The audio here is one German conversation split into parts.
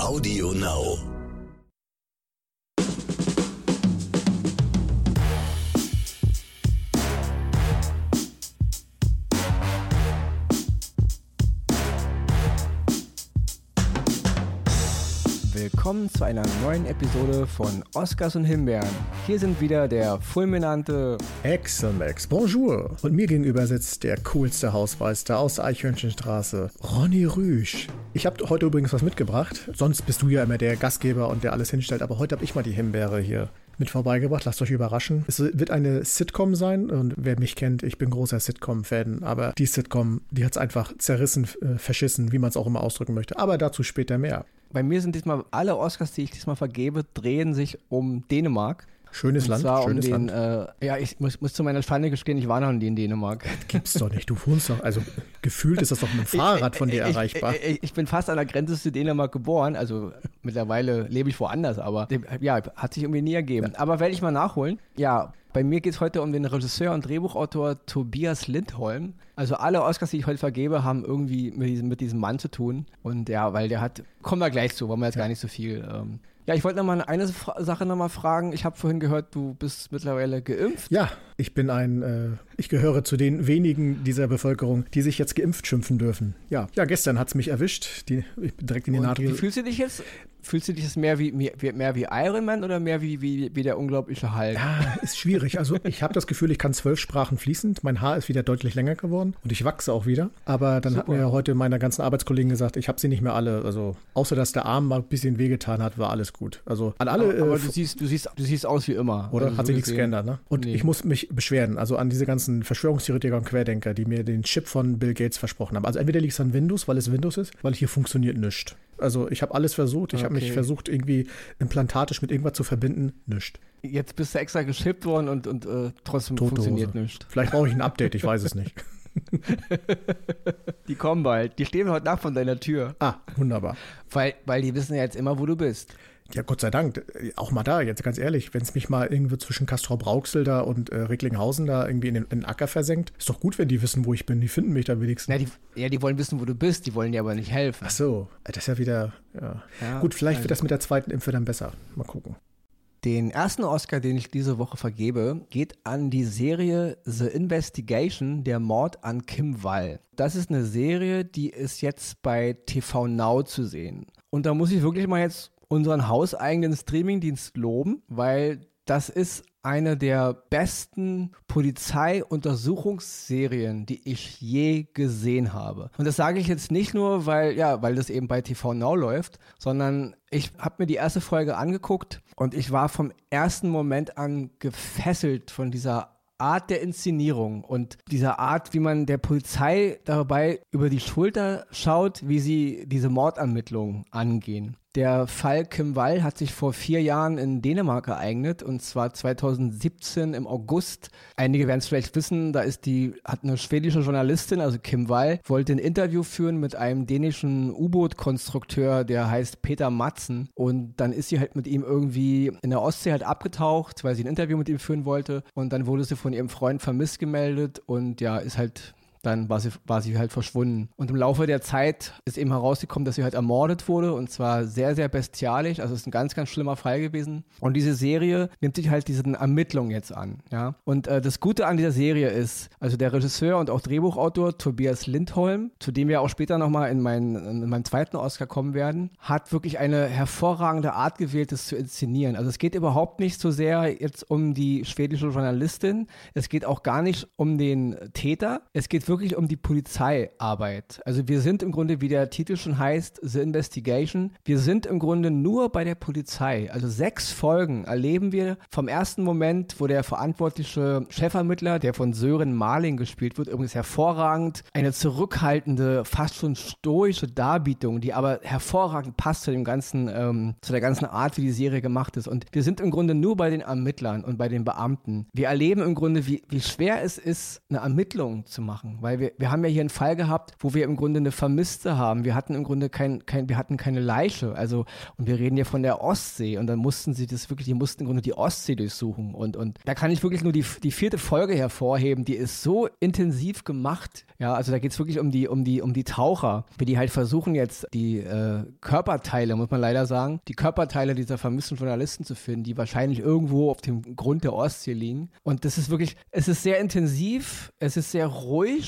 Audio Now. Willkommen zu einer neuen Episode von Oscars und Himbeeren. Hier sind wieder der fulminante Exelmax, bonjour. Und mir gegenüber sitzt der coolste Hausmeister aus Eichhörnchenstraße, Ronny Rüsch. Ich habe heute übrigens was mitgebracht. Sonst bist du ja immer der Gastgeber und der alles hinstellt, aber heute habe ich mal die Himbeere hier mit vorbeigebracht. Lasst euch überraschen. Es wird eine Sitcom sein und wer mich kennt, ich bin großer Sitcom-Fan, aber die Sitcom, die hat es einfach zerrissen, äh, verschissen, wie man es auch immer ausdrücken möchte. Aber dazu später mehr. Bei mir sind diesmal alle Oscars, die ich diesmal vergebe, drehen sich um Dänemark. Schönes Land, schönes um den, Land. Äh, ja, ich muss, muss zu meiner Schande gestehen, ich war noch nie in Dänemark. Gibt's doch nicht. Du wohnst doch, also gefühlt ist das doch mit dem Fahrrad von dir ich, erreichbar. Ich, ich, bin fast an der Grenze zu Dänemark geboren, also mittlerweile lebe ich woanders, aber ja, hat sich irgendwie nie ergeben. Aber werde ich mal nachholen. Ja, bei mir geht es heute um den Regisseur und Drehbuchautor Tobias Lindholm. Also alle Oscars, die ich heute vergebe, haben irgendwie mit diesem, mit diesem Mann zu tun. Und ja, weil der hat, kommen wir gleich zu, wollen wir jetzt gar nicht so viel. Ähm, ja, ich wollte noch mal eine Sache noch mal fragen. Ich habe vorhin gehört, du bist mittlerweile geimpft. Ja, ich bin ein, äh, ich gehöre zu den wenigen dieser Bevölkerung, die sich jetzt geimpft schimpfen dürfen. Ja, ja, gestern hat's mich erwischt. Die, ich bin direkt in die Nadel. wie fühlst du dich jetzt? Fühlst du dich jetzt mehr wie, mehr, wie Iron Man oder mehr wie, wie, wie der unglaubliche Hulk? Ja, ist schwierig. Also ich habe das Gefühl, ich kann zwölf Sprachen fließend. Mein Haar ist wieder deutlich länger geworden und ich wachse auch wieder. Aber dann hat Super. mir heute meine ganzen Arbeitskollegen gesagt, ich habe sie nicht mehr alle. Also außer dass der Arm mal ein bisschen wehgetan hat, war alles gut. Also an alle. aber aber äh, du, siehst, du, siehst, du siehst aus wie immer. Oder? Also Hat so sich nichts geändert, ne? Und Nee. ich muss mich beschweren, also an diese ganzen Verschwörungstheoretiker und Querdenker, die mir den Chip von Bill Gates versprochen haben. Also entweder liegt es an Windows, weil es Windows ist, weil hier funktioniert nichts. Also ich habe alles versucht, ich habe mich Okay. versucht, irgendwie implantatisch mit irgendwas zu verbinden, nichts. Jetzt bist du extra geschippt worden und, und äh, trotzdem Tote funktioniert nichts. Vielleicht brauche ich ein Update, ich weiß es nicht. Die kommen bald. Die stehen heute Nacht von deiner Tür. Ah, wunderbar. Weil, weil die wissen ja jetzt immer, wo du bist. Ja, Gott sei Dank. Auch mal da, jetzt ganz ehrlich, wenn es mich mal irgendwie zwischen Castrop-Rauxel da und äh, Recklinghausen da irgendwie in den, in den Acker versenkt, ist doch gut, wenn die wissen, wo ich bin. Die finden mich da wenigstens. Na, die, ja, die wollen wissen, wo du bist. Die wollen dir aber nicht helfen. Ach so, das ist ja wieder, ja. Ja, Gut, vielleicht also- wird das mit der zweiten Impfe dann besser. Mal gucken. Den ersten Oscar, den ich diese Woche vergebe, geht an die Serie The Investigation, der Mord an Kim Wall. Das ist eine Serie, die ist jetzt bei TV Now zu sehen. Und da muss ich wirklich mal jetzt unseren hauseigenen Streamingdienst loben, weil das ist eine der besten Polizeiuntersuchungsserien, die ich je gesehen habe. Und das sage ich jetzt nicht nur, weil ja, weil das eben bei TV Now läuft, sondern ich habe mir die erste Folge angeguckt und ich war vom ersten Moment an gefesselt von dieser Art der Inszenierung und dieser Art, wie man der Polizei dabei über die Schulter schaut, wie sie diese Mordermittlungen angehen. Der Fall Kim Wall hat sich vor vier Jahren in Dänemark ereignet und zwar 2017 im August. Einige werden es vielleicht wissen, da ist die, hat eine schwedische Journalistin, also Kim Wall, wollte ein Interview führen mit einem dänischen U-Boot-Konstrukteur, der heißt Peter Matzen. Und dann ist sie halt mit ihm irgendwie in der Ostsee halt abgetaucht, weil sie ein Interview mit ihm führen wollte. Und dann wurde sie von ihrem Freund vermisst gemeldet und ja, ist halt dann war sie, war sie halt verschwunden. Und im Laufe der Zeit ist eben herausgekommen, dass sie halt ermordet wurde und zwar sehr, sehr bestialisch. Also es ist ein ganz, ganz schlimmer Fall gewesen. Und diese Serie nimmt sich halt diesen Ermittlungen jetzt an. Ja? Und äh, das Gute an dieser Serie ist, also der Regisseur und auch Drehbuchautor Tobias Lindholm, zu dem wir auch später nochmal in, mein, in meinem zweiten Oscar kommen werden, hat wirklich eine hervorragende Art gewählt, das zu inszenieren. Also es geht überhaupt nicht so sehr jetzt um die schwedische Journalistin. Es geht auch gar nicht um den Täter. Es geht wirklich um die Polizeiarbeit. Also wir sind im Grunde, wie der Titel schon heißt, The Investigation. Wir sind im Grunde nur bei der Polizei. Also sechs Folgen erleben wir vom ersten Moment, wo der verantwortliche Chefermittler, der von Sören Marling gespielt wird, übrigens hervorragend, eine zurückhaltende, fast schon stoische Darbietung, die aber hervorragend passt zu dem ganzen, ähm, zu der ganzen Art, wie die Serie gemacht ist. Und wir sind im Grunde nur bei den Ermittlern und bei den Beamten. Wir erleben im Grunde, wie, wie schwer es ist, eine Ermittlung zu machen. Weil wir, wir haben ja hier einen Fall gehabt, wo wir im Grunde eine Vermisste haben. Wir hatten im Grunde kein, kein, wir hatten keine Leiche. Also, und wir reden ja von der Ostsee und dann mussten sie das wirklich, die mussten im Grunde die Ostsee durchsuchen. Und, und da kann ich wirklich nur die, die vierte Folge hervorheben, die ist so intensiv gemacht. Ja, also da geht es wirklich um die, um die, um die Taucher, wie die halt versuchen jetzt die äh, Körperteile, muss man leider sagen, die Körperteile dieser vermissten Journalisten zu finden, die wahrscheinlich irgendwo auf dem Grund der Ostsee liegen. Und das ist wirklich, es ist sehr intensiv, es ist sehr ruhig,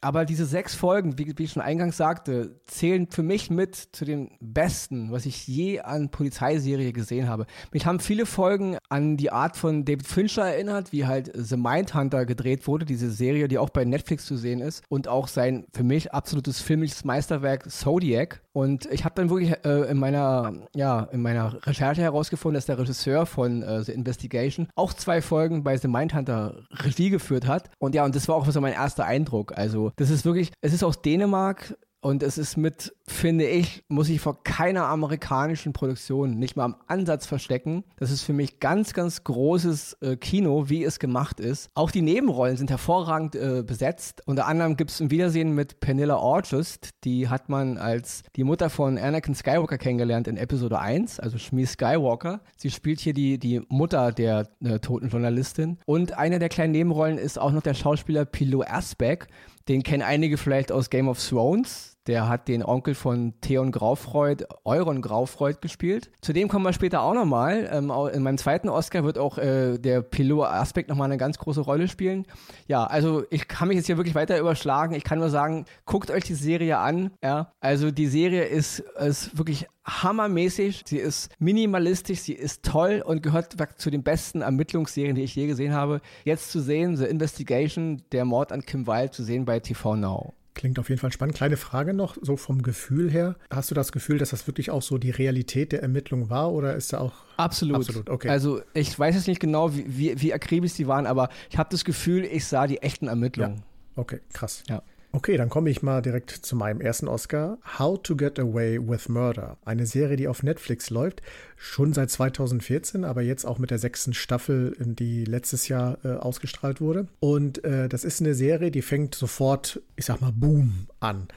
aber diese sechs Folgen, wie, wie, ich schon eingangs sagte, zählen für mich mit zu den besten, was ich je an Polizeiserie gesehen habe. Mich haben viele Folgen an die Art von David Fincher erinnert, wie halt The Mindhunter gedreht wurde, diese Serie, die auch bei Netflix zu sehen ist. Und auch sein für mich absolutes filmisches Meisterwerk Zodiac. Und ich habe dann wirklich äh, in meiner, ja, in meiner Recherche herausgefunden, dass der Regisseur von äh, The Investigation auch zwei Folgen bei The Mindhunter Regie geführt hat. Und ja, und das war auch so mein erster Eindruck. Also das ist wirklich, es ist aus Dänemark und es ist mit, finde ich, muss ich vor keiner amerikanischen Produktion nicht mal am Ansatz verstecken. Das ist für mich ganz, ganz großes äh, Kino, wie es gemacht ist. Auch die Nebenrollen sind hervorragend äh, besetzt. Unter anderem gibt es ein Wiedersehen mit Pernilla Orchest. Die hat man als die Mutter von Anakin Skywalker kennengelernt in Episode 1, also Shmi Skywalker. Sie spielt hier die, die Mutter der äh, toten Journalistin. Und eine der kleinen Nebenrollen ist auch noch der Schauspieler Pilo Asbeck. Den kennen einige vielleicht aus Game of Thrones. Der hat den Onkel von Theon Graufreud, Euron Graufreud gespielt. Zu dem kommen wir später auch nochmal. Ähm, in meinem zweiten Oscar wird auch äh, der Pilot-Aspekt nochmal eine ganz große Rolle spielen. Ja, also ich kann mich jetzt hier wirklich weiter überschlagen. Ich kann nur sagen, guckt euch die Serie an. Ja, also die Serie ist, ist wirklich hammermäßig. Sie ist minimalistisch, sie ist toll und gehört zu den besten Ermittlungsserien, die ich je gesehen habe. Jetzt zu sehen, The Investigation, der Mord an Kim Wilde, zu sehen bei TV Now. Klingt auf jeden Fall spannend. Kleine Frage noch, so vom Gefühl her. Hast du das Gefühl, dass das wirklich auch so die Realität der Ermittlung war oder ist da auch. Absolut. Absolut, okay. Also ich weiß jetzt nicht genau, wie, wie, wie akribisch die waren, aber ich habe das Gefühl, ich sah die echten Ermittlungen. Ja. Okay, krass. Ja. Okay, dann komme ich mal direkt zu meinem ersten Oscar. How to Get Away with Murder. Eine Serie, die auf Netflix läuft, schon seit 2014, aber jetzt auch mit der sechsten Staffel, die letztes Jahr äh, ausgestrahlt wurde. Und äh, das ist eine Serie, die fängt sofort, ich sag mal, Boom an.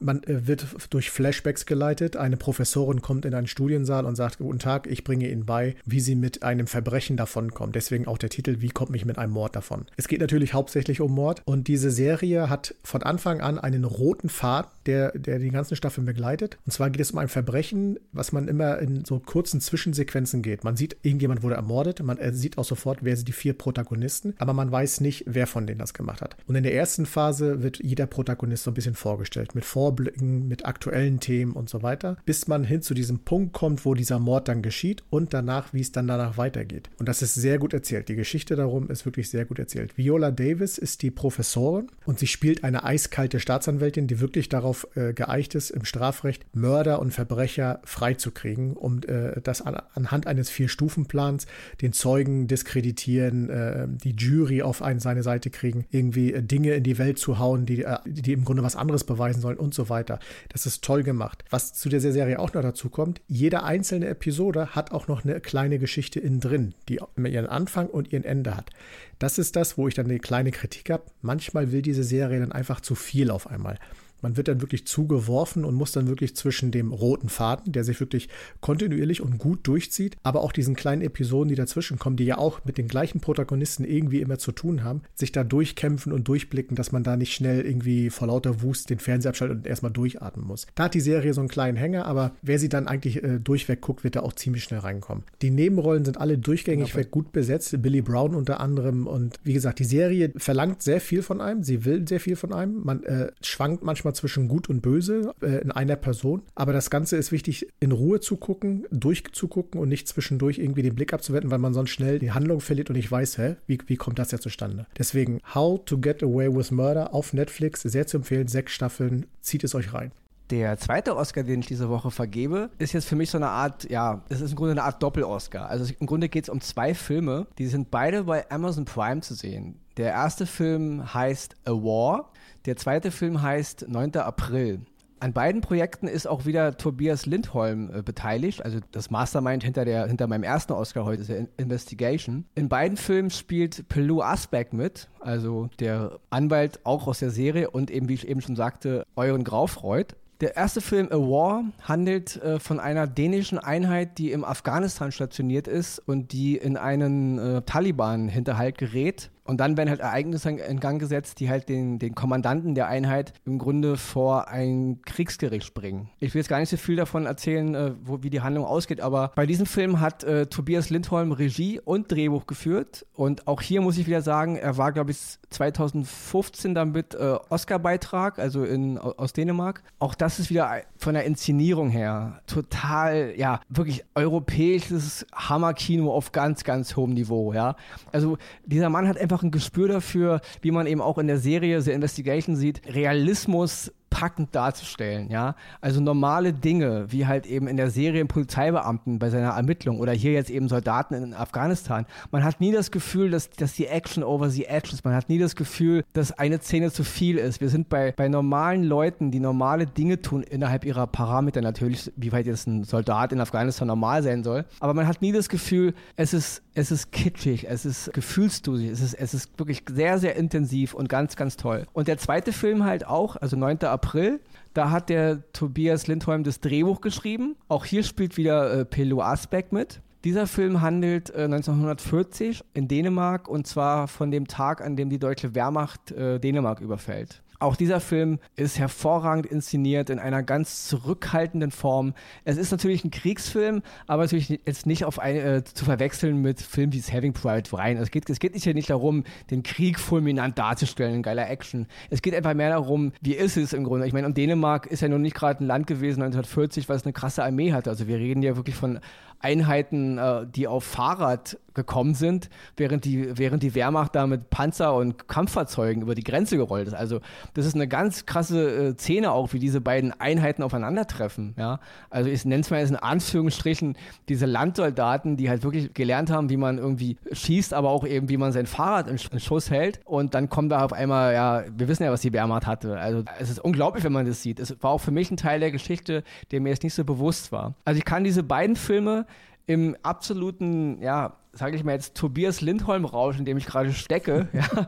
Man äh, wird durch Flashbacks geleitet. Eine Professorin kommt in einen Studiensaal und sagt, guten Tag, ich bringe Ihnen bei, wie Sie mit einem Verbrechen davonkommen. Deswegen auch der Titel, wie kommt mich mit einem Mord davon? Es geht natürlich hauptsächlich um Mord und diese Serie hat von Anfang an einen roten Pfad, der, der die ganzen Staffeln begleitet. Und zwar geht es um ein Verbrechen, was man immer in so kurzen Zwischensequenzen geht. Man sieht, irgendjemand wurde ermordet, man sieht auch sofort, wer sind die vier Protagonisten, aber man weiß nicht, wer von denen das gemacht hat. Und in der ersten Phase wird jeder Protagonist so ein bisschen vorgestellt, mit Vor Vorblicken, mit aktuellen Themen und so weiter, bis man hin zu diesem Punkt kommt, wo dieser Mord dann geschieht und danach, wie es dann danach weitergeht. Und das ist sehr gut erzählt. Die Geschichte darum ist wirklich sehr gut erzählt. Viola Davis ist die Professorin und sie spielt eine eiskalte Staatsanwältin, die wirklich darauf äh, geeicht ist, im Strafrecht Mörder und Verbrecher freizukriegen, um äh, das an, anhand eines Vier-Stufen-Plans den Zeugen diskreditieren, äh, die Jury auf eine, seine Seite kriegen, irgendwie äh, Dinge in die Welt zu hauen, die, äh, die im Grunde was anderes beweisen sollen und so weiter. Das ist toll gemacht. Was zu der Serie auch noch dazu kommt, jede einzelne Episode hat auch noch eine kleine Geschichte innen drin, die ihren Anfang und ihren Ende hat. Das ist das, wo ich dann eine kleine Kritik habe. Manchmal will diese Serie dann einfach zu viel auf einmal. Man wird dann wirklich zugeworfen und muss dann wirklich zwischen dem roten Faden, der sich wirklich kontinuierlich und gut durchzieht, aber auch diesen kleinen Episoden, die dazwischen kommen, die ja auch mit den gleichen Protagonisten irgendwie immer zu tun haben, sich da durchkämpfen und durchblicken, dass man da nicht schnell irgendwie vor lauter Wust den Fernseher abschaltet und erstmal durchatmen muss. Da hat die Serie so einen kleinen Hänger, aber wer sie dann eigentlich äh, durchweg guckt, wird da auch ziemlich schnell reinkommen. Die Nebenrollen sind alle durchgängig weg gut besetzt, Billy Brown unter anderem und wie gesagt, die Serie verlangt sehr viel von einem, sie will sehr viel von einem, man äh, schwankt manchmal manchmal zwischen Gut und Böse äh, in einer Person. Aber das Ganze ist wichtig, in Ruhe zu gucken, durchzugucken und nicht zwischendurch irgendwie den Blick abzuwenden, weil man sonst schnell die Handlung verliert und ich weiß, hä, wie, wie kommt das ja zustande? Deswegen How to Get Away with Murder auf Netflix, sehr zu empfehlen, sechs Staffeln, zieht es euch rein. Der zweite Oscar, den ich diese Woche vergebe, ist jetzt für mich so eine Art, ja, es ist im Grunde eine Art Doppel-Oscar. Also im Grunde geht es um zwei Filme, die sind beide bei Amazon Prime zu sehen. Der erste Film heißt A War der zweite Film heißt 9. April. An beiden Projekten ist auch wieder Tobias Lindholm äh, beteiligt, also das Mastermind hinter, der, hinter meinem ersten Oscar heute ist der Investigation. In beiden Filmen spielt Pelou Asbeck mit, also der Anwalt auch aus der Serie und eben, wie ich eben schon sagte, Euren Graufreud. Der erste Film A War handelt äh, von einer dänischen Einheit, die im Afghanistan stationiert ist und die in einen äh, Taliban-Hinterhalt gerät und dann werden halt Ereignisse in Gang gesetzt, die halt den, den Kommandanten der Einheit im Grunde vor ein Kriegsgericht bringen. Ich will jetzt gar nicht so viel davon erzählen, äh, wo, wie die Handlung ausgeht, aber bei diesem Film hat äh, Tobias Lindholm Regie und Drehbuch geführt. Und auch hier muss ich wieder sagen, er war, glaube ich, 2015 damit äh, Oscar-Beitrag, also in, aus Dänemark. Auch das ist wieder von der Inszenierung her total, ja, wirklich europäisches Hammerkino auf ganz, ganz hohem Niveau, ja. Also dieser Mann hat einfach einfach ein Gespür dafür, wie man eben auch in der Serie The Investigation sieht, Realismus packend darzustellen, ja. Also normale Dinge, wie halt eben in der Serie Polizeibeamten bei seiner Ermittlung oder hier jetzt eben Soldaten in Afghanistan. Man hat nie das Gefühl, dass, dass die Action over the edge ist. Man hat nie das Gefühl, dass eine Szene zu viel ist. Wir sind bei, bei normalen Leuten, die normale Dinge tun innerhalb ihrer Parameter natürlich, wie weit jetzt ein Soldat in Afghanistan normal sein soll. Aber man hat nie das Gefühl, es ist, es ist kitschig, es ist gefühlsdusig, es ist, es ist wirklich sehr, sehr intensiv und ganz, ganz toll. Und der zweite Film halt auch, also 9. April. Da hat der Tobias Lindholm das Drehbuch geschrieben. Auch hier spielt wieder äh, Pelo Asbeck mit. Dieser Film handelt äh, 1940 in Dänemark und zwar von dem Tag, an dem die deutsche Wehrmacht äh, Dänemark überfällt. Auch dieser Film ist hervorragend inszeniert in einer ganz zurückhaltenden Form. Es ist natürlich ein Kriegsfilm, aber natürlich jetzt nicht auf eine, äh, zu verwechseln mit Filmen wie Saving Private Ryan. Es geht, es geht nicht, nicht darum, den Krieg fulminant darzustellen in geiler Action. Es geht einfach mehr darum, wie ist es im Grunde. Ich meine, und Dänemark ist ja nun nicht gerade ein Land gewesen 1940, was eine krasse Armee hatte. Also wir reden ja wirklich von Einheiten, äh, die auf Fahrrad gekommen sind, während die, während die Wehrmacht da mit Panzer und Kampffahrzeugen über die Grenze gerollt ist. Also das ist eine ganz krasse äh, Szene auch, wie diese beiden Einheiten aufeinandertreffen. Ja? Also ich nenne es mal jetzt in Anführungsstrichen diese Landsoldaten, die halt wirklich gelernt haben, wie man irgendwie schießt, aber auch eben, wie man sein Fahrrad in, Schuss hält. Und dann kommt da auf einmal, ja, wir wissen ja, was die Wehrmacht hatte. Also es ist unglaublich, wenn man das sieht. Es war auch für mich ein Teil der Geschichte, der mir jetzt nicht so bewusst war. Also ich kann diese beiden Filme im absoluten, ja, sage ich mal jetzt Tobias Lindholm-Rausch, in dem ich gerade stecke, ja,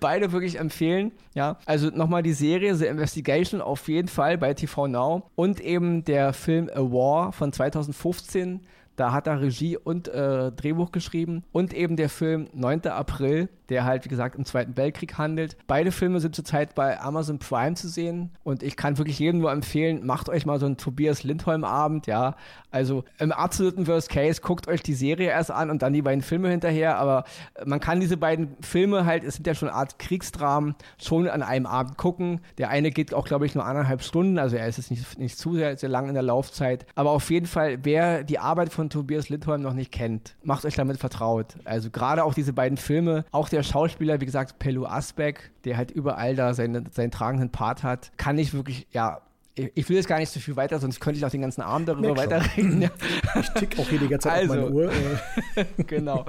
beide wirklich empfehlen. Ja, also nochmal die Serie The Investigation auf jeden Fall bei TV Now und eben der Film A War von 2015 da hat er Regie und äh, Drehbuch geschrieben und eben der Film 9. April, der halt, wie gesagt, im Zweiten Weltkrieg handelt. Beide Filme sind zurzeit bei Amazon Prime zu sehen und ich kann wirklich jedem nur empfehlen, macht euch mal so einen Tobias Lindholm-Abend, ja. Also im absoluten Worst Case, guckt euch die Serie erst an und dann die beiden Filme hinterher, aber man kann diese beiden Filme halt, es sind ja schon eine Art Kriegsdramen, schon an einem Abend gucken. Der eine geht auch, glaube ich, nur anderthalb Stunden, also er ist jetzt nicht, nicht zu sehr, sehr lang in der Laufzeit. Aber auf jeden Fall, wer die Arbeit von Tobias Lindholm noch nicht kennt, macht euch damit vertraut. Also gerade auch diese beiden Filme, auch der Schauspieler, wie gesagt, Pelu Asbeck, der halt überall da seine, seinen tragenden Part hat, kann ich wirklich, ja, ich will jetzt gar nicht so viel weiter, sonst könnte ich auch den ganzen Abend darüber weiterreden. Ja. Ich tick auch hier die ganze Zeit also, auf meine Uhr. genau.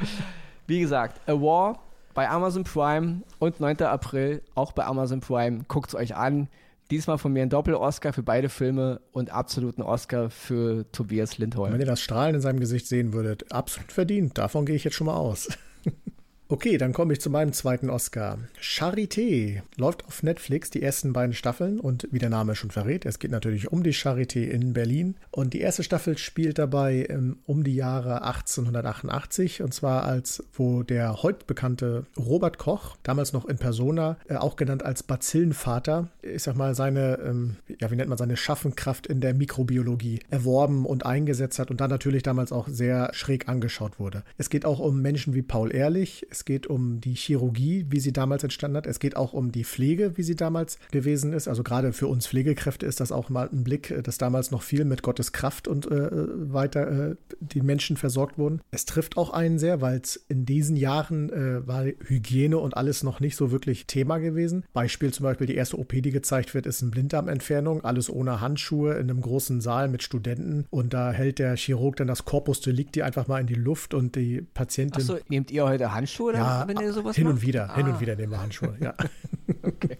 Wie gesagt, A War bei Amazon Prime und 9. April auch bei Amazon Prime. Guckt es euch an. Diesmal von mir ein Doppel-Oscar für beide Filme und absoluten Oscar für Tobias Lindholm. Wenn ihr das Strahlen in seinem Gesicht sehen würdet, absolut verdient. Davon gehe ich jetzt schon mal aus. Okay, dann komme ich zu meinem zweiten Oscar. Charité läuft auf Netflix die ersten beiden Staffeln und wie der Name schon verrät, es geht natürlich um die Charité in Berlin und die erste Staffel spielt dabei ähm, um die Jahre 1888 und zwar als wo der heute bekannte Robert Koch, damals noch in Persona, äh, auch genannt als Bazillenvater, ich sag mal seine, ähm, ja wie nennt man seine Schaffenkraft in der Mikrobiologie erworben und eingesetzt hat und dann natürlich damals auch sehr schräg angeschaut wurde. Es geht auch um Menschen wie Paul Ehrlich, es geht um die Chirurgie, wie sie damals entstanden hat. Es geht auch um die Pflege, wie sie damals gewesen ist. Also gerade für uns Pflegekräfte ist das auch mal ein Blick, äh, dass damals noch viel mit Gottes Kraft und äh, weiter äh, die Menschen versorgt wurden. Es trifft auch einen sehr, weil es in diesen Jahren äh, war Hygiene und alles noch nicht so wirklich Thema gewesen. Beispiel zum Beispiel die erste OP, die gezeigt wird, ist eine Blinddarmentfernung, alles ohne Handschuhe in einem großen Saal mit Studenten und da hält der Chirurg dann das Corpus Delicti einfach mal in die Luft und die Patientin. Achso, nehmt ihr heute Handschuhe? Handschuhe, ja, wenn ihr sowas Hin und wieder, ah. hin und wieder nehmen wir Handschuhe, ja. okay.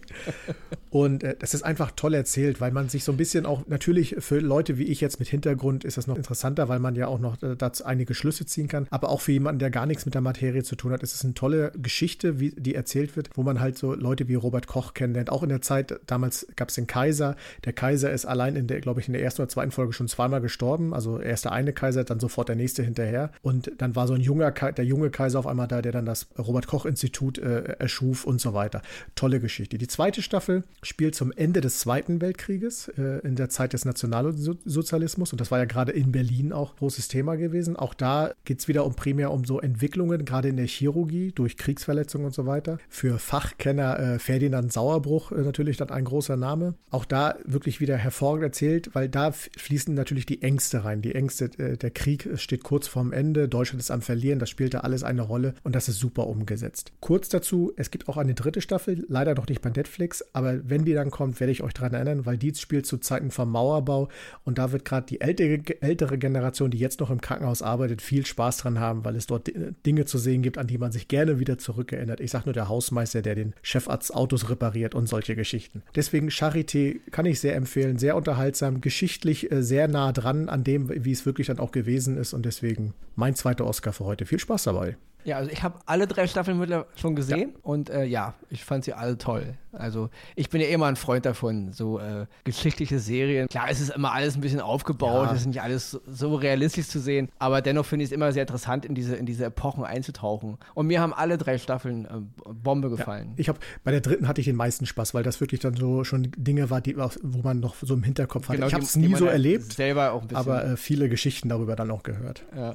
Und äh, das ist einfach toll erzählt, weil man sich so ein bisschen auch, natürlich für Leute wie ich jetzt mit Hintergrund ist das noch interessanter, weil man ja auch noch äh, dazu einige Schlüsse ziehen kann. Aber auch für jemanden, der gar nichts mit der Materie zu tun hat, ist es eine tolle Geschichte, wie die erzählt wird, wo man halt so Leute wie Robert Koch kennenlernt. Auch in der Zeit, damals gab es den Kaiser. Der Kaiser ist allein in der, glaube ich, in der ersten oder zweiten Folge schon zweimal gestorben. Also erst der eine Kaiser, dann sofort der nächste hinterher. Und dann war so ein junger, der junge Kaiser auf einmal da, der dann das Robert Koch Institut äh, erschuf und so weiter. Tolle Geschichte. Die zweite Staffel spielt zum Ende des Zweiten Weltkrieges, äh, in der Zeit des Nationalsozialismus. Und das war ja gerade in Berlin auch großes Thema gewesen. Auch da geht es wieder um primär um so Entwicklungen, gerade in der Chirurgie durch Kriegsverletzungen und so weiter. Für Fachkenner äh, Ferdinand Sauerbruch äh, natürlich dann ein großer Name. Auch da wirklich wieder hervorragend erzählt, weil da fließen natürlich die Ängste rein. Die Ängste, äh, der Krieg steht kurz vorm Ende, Deutschland ist am Verlieren, das spielt da alles eine Rolle und das ist super umgesetzt. Kurz dazu, es gibt auch eine dritte Staffel, leider noch nicht bei Netflix, aber wenn die dann kommt, werde ich euch daran erinnern, weil die spielt zu Zeiten vom Mauerbau und da wird gerade die ältere, ältere Generation, die jetzt noch im Krankenhaus arbeitet, viel Spaß dran haben, weil es dort Dinge zu sehen gibt, an die man sich gerne wieder zurückerinnert. Ich sage nur der Hausmeister, der den Chefarzt Autos repariert und solche Geschichten. Deswegen Charité kann ich sehr empfehlen, sehr unterhaltsam, geschichtlich äh, sehr nah dran an dem, wie es wirklich dann auch gewesen ist und deswegen mein zweiter Oscar für heute. Viel Spaß dabei. Ja, also ich habe alle drei Staffeln mittlerweile schon gesehen ja. und äh, ja, ich fand sie alle toll. Also ich bin ja immer ein Freund davon, so äh, geschichtliche Serien. Klar, es ist immer alles ein bisschen aufgebaut, es ist nicht alles so realistisch zu sehen, aber dennoch finde ich es immer sehr interessant, in diese, in diese Epochen einzutauchen. Und mir haben alle drei Staffeln äh, Bombe gefallen. Ja, ich habe bei der dritten hatte ich den meisten Spaß, weil das wirklich dann so schon Dinge war, die, wo man noch so im Hinterkopf hatte. Genau, ich habe es nie so erlebt, selber auch ein bisschen. aber äh, viele Geschichten darüber dann auch gehört. Ja.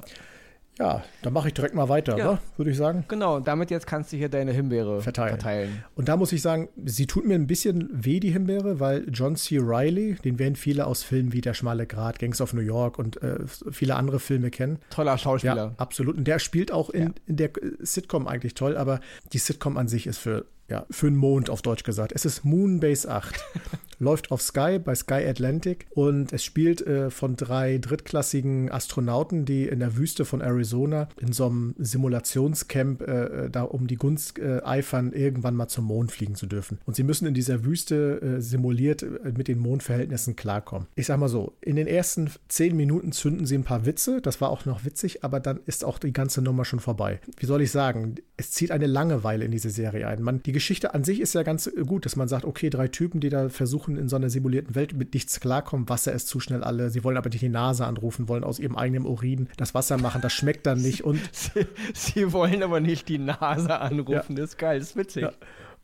Ja, dann mache ich direkt mal weiter, ja. würde ich sagen. Genau, und damit jetzt kannst du hier deine Himbeere verteilen. verteilen. Und da muss ich sagen, sie tut mir ein bisschen weh, die Himbeere, weil John C. Riley, den werden viele aus Filmen wie Der schmale Grat, Gangs of New York und äh, viele andere Filme kennen. Toller Schauspieler. Ja, absolut. Und der spielt auch in, ja. in der Sitcom eigentlich toll, aber die Sitcom an sich ist für ja, für den Mond auf Deutsch gesagt. Es ist Moonbase 8. Läuft auf Sky bei Sky Atlantic und es spielt äh, von drei drittklassigen Astronauten, die in der Wüste von Arizona in so einem Simulationscamp äh, äh, da um die Gunst äh, eifern, irgendwann mal zum Mond fliegen zu dürfen. Und sie müssen in dieser Wüste äh, simuliert äh, mit den Mondverhältnissen klarkommen. Ich sag mal so, in den ersten zehn Minuten zünden sie ein paar Witze, das war auch noch witzig, aber dann ist auch die ganze Nummer schon vorbei. Wie soll ich sagen? Es zieht eine Langeweile in diese Serie ein. Man, die Geschichte an sich ist ja ganz gut, dass man sagt, okay, drei Typen, die da versuchen, in so einer simulierten Welt mit nichts klarkommen. Wasser ist zu schnell alle. Sie wollen aber nicht die Nase anrufen, wollen aus ihrem eigenen Urin das Wasser machen. Das schmeckt dann nicht. Und sie, sie wollen aber nicht die Nase anrufen. Ja. Das ist geil, das ist witzig. Ja.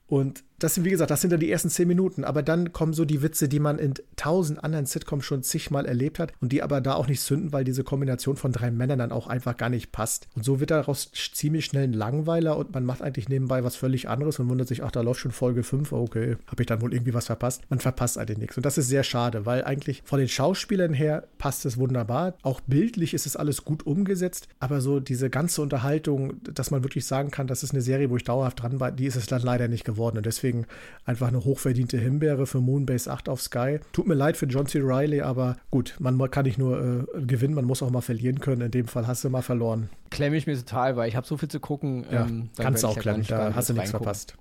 Und das sind, wie gesagt, das sind dann die ersten zehn Minuten. Aber dann kommen so die Witze, die man in tausend anderen Sitcoms schon zigmal erlebt hat und die aber da auch nicht zünden, weil diese Kombination von drei Männern dann auch einfach gar nicht passt. Und so wird daraus ziemlich schnell ein Langweiler und man macht eigentlich nebenbei was völlig anderes und wundert sich, ach, da läuft schon Folge 5, okay, habe ich dann wohl irgendwie was verpasst. Man verpasst eigentlich nichts. Und das ist sehr schade, weil eigentlich von den Schauspielern her passt es wunderbar. Auch bildlich ist es alles gut umgesetzt, aber so diese ganze Unterhaltung, dass man wirklich sagen kann, das ist eine Serie, wo ich dauerhaft dran war, die ist es dann leider nicht geworden. Und deswegen deswegen einfach eine hochverdiente Himbeere für Moonbase 8 auf Sky. Tut mir leid für John C. Riley, aber gut, man kann nicht nur äh, gewinnen, man muss auch mal verlieren können. In dem Fall hast du mal verloren. Klemme ich mir total, weil ich habe so viel zu gucken. Ja, ähm, kannst du auch klemmen, da hast du nichts verpasst.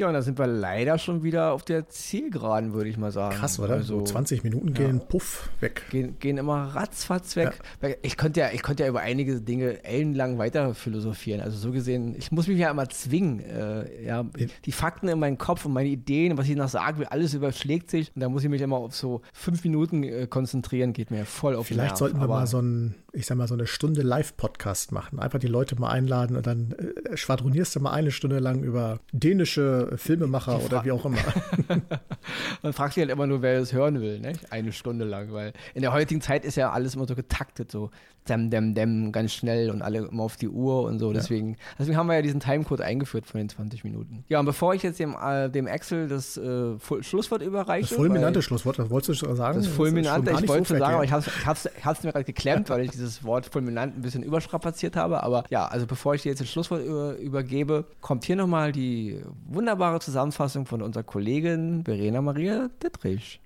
Ja, und da sind wir leider schon wieder auf der Zielgeraden, würde ich mal sagen. Krass, oder? Also, so 20 Minuten gehen, ja, puff, weg. Gehen, gehen immer ratzfatz weg. Ja. Ich, konnte ja, ich konnte ja über einige Dinge ellenlang weiter philosophieren. Also so gesehen, ich muss mich ja immer zwingen. Äh, ja, die Fakten in meinem Kopf und meine Ideen, was ich noch will, alles überschlägt sich. Und da muss ich mich immer auf so fünf Minuten äh, konzentrieren, geht mir voll auf Vielleicht Nerv. sollten wir mal so ein, ich sag mal, so eine Stunde Live-Podcast machen. Einfach die Leute mal einladen und dann äh, schwadronierst du mal eine Stunde lang über dänische Filmemacher oder wie auch immer. Man fragt sich halt immer nur, wer das hören will, ne? eine Stunde lang, weil in der heutigen Zeit ist ja alles immer so getaktet, so dem, dem, dem, ganz schnell und alle immer auf die Uhr und so. Deswegen, ja. deswegen haben wir ja diesen Timecode eingeführt von den 20 Minuten. Ja, und bevor ich jetzt dem, äh, dem Axel das äh, Schlusswort überreiche. Das fulminante Schlusswort, was wolltest du sagen? Das fulminante, ich wollte schon sagen, aber ich habe es mir gerade geklemmt, weil ich dieses Wort fulminant ein bisschen überstrapaziert habe. Aber ja, also bevor ich dir jetzt das Schlusswort über, übergebe, kommt hier nochmal die wunderbare Zusammenfassung von unserer Kollegin Verena Maria Dittrich.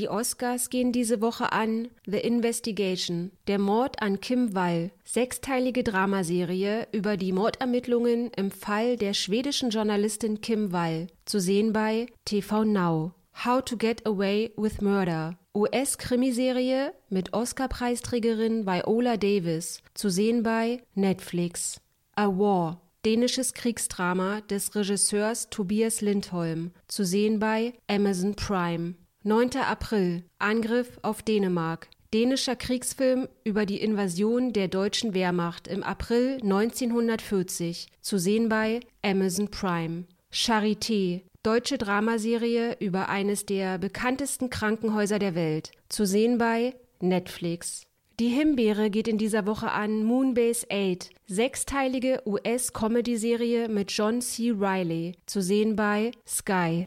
Die Oscars gehen diese Woche an The Investigation, der Mord an Kim Wall, sechsteilige Dramaserie über die Mordermittlungen im Fall der schwedischen Journalistin Kim Wall, zu sehen bei TV Now. How to Get Away with Murder, US-Krimiserie mit Oscar-Preisträgerin Viola Davis, zu sehen bei Netflix. A War, dänisches Kriegsdrama des Regisseurs Tobias Lindholm, zu sehen bei Amazon Prime. 9. April Angriff auf Dänemark. Dänischer Kriegsfilm über die Invasion der deutschen Wehrmacht im April 1940, zu sehen bei Amazon Prime. Charité, deutsche Dramaserie über eines der bekanntesten Krankenhäuser der Welt, zu sehen bei Netflix. Die Himbeere geht in dieser Woche an Moonbase 8, sechsteilige US-Comedy-Serie mit John C. Riley, zu sehen bei Sky.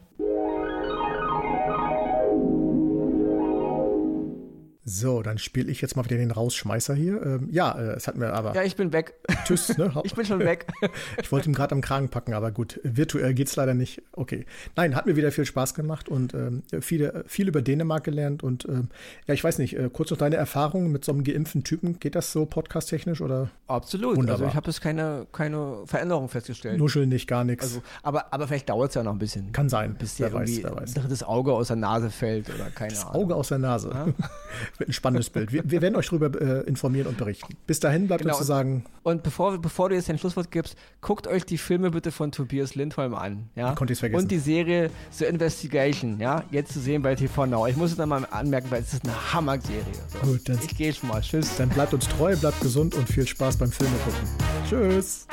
So, dann spiele ich jetzt mal wieder den Rausschmeißer hier. Ähm, ja, äh, es hat mir aber. Ja, ich bin weg. Tschüss, ne? ich bin schon weg. ich wollte ihn gerade am Kragen packen, aber gut, virtuell geht's leider nicht. Okay. Nein, hat mir wieder viel Spaß gemacht und ähm, viele, viel über Dänemark gelernt. Und ähm, ja, ich weiß nicht, äh, kurz noch deine Erfahrungen mit so einem geimpften Typen. Geht das so podcast-technisch oder? Absolut. Wunderbar. Also ich habe jetzt keine, keine Veränderung festgestellt. Nuscheln nicht, gar nichts. Also, aber, aber vielleicht dauert es ja noch ein bisschen. Kann sein. Bis dir wer weiß, wer weiß. drittes Auge aus der Nase fällt oder keine Das Ahnung. Auge aus der Nase. Ja. Wird ein spannendes Bild. Wir, wir werden euch darüber äh, informieren und berichten. Bis dahin bleibt Genau. uns zu sagen, Und bevor, bevor du jetzt dein Schlusswort gibst, guckt euch die Filme bitte von Tobias Lindholm an. Ja? Konnte ich's vergessen? Und die Serie The Investigation, ja, jetzt zu sehen bei TV Now. Ich muss es nochmal anmerken, weil es ist eine Hammer-Serie. So. Gut, dann- ich gehe schon mal. Tschüss. dann bleibt uns treu, bleibt gesund und viel Spaß beim Filme gucken. Tschüss.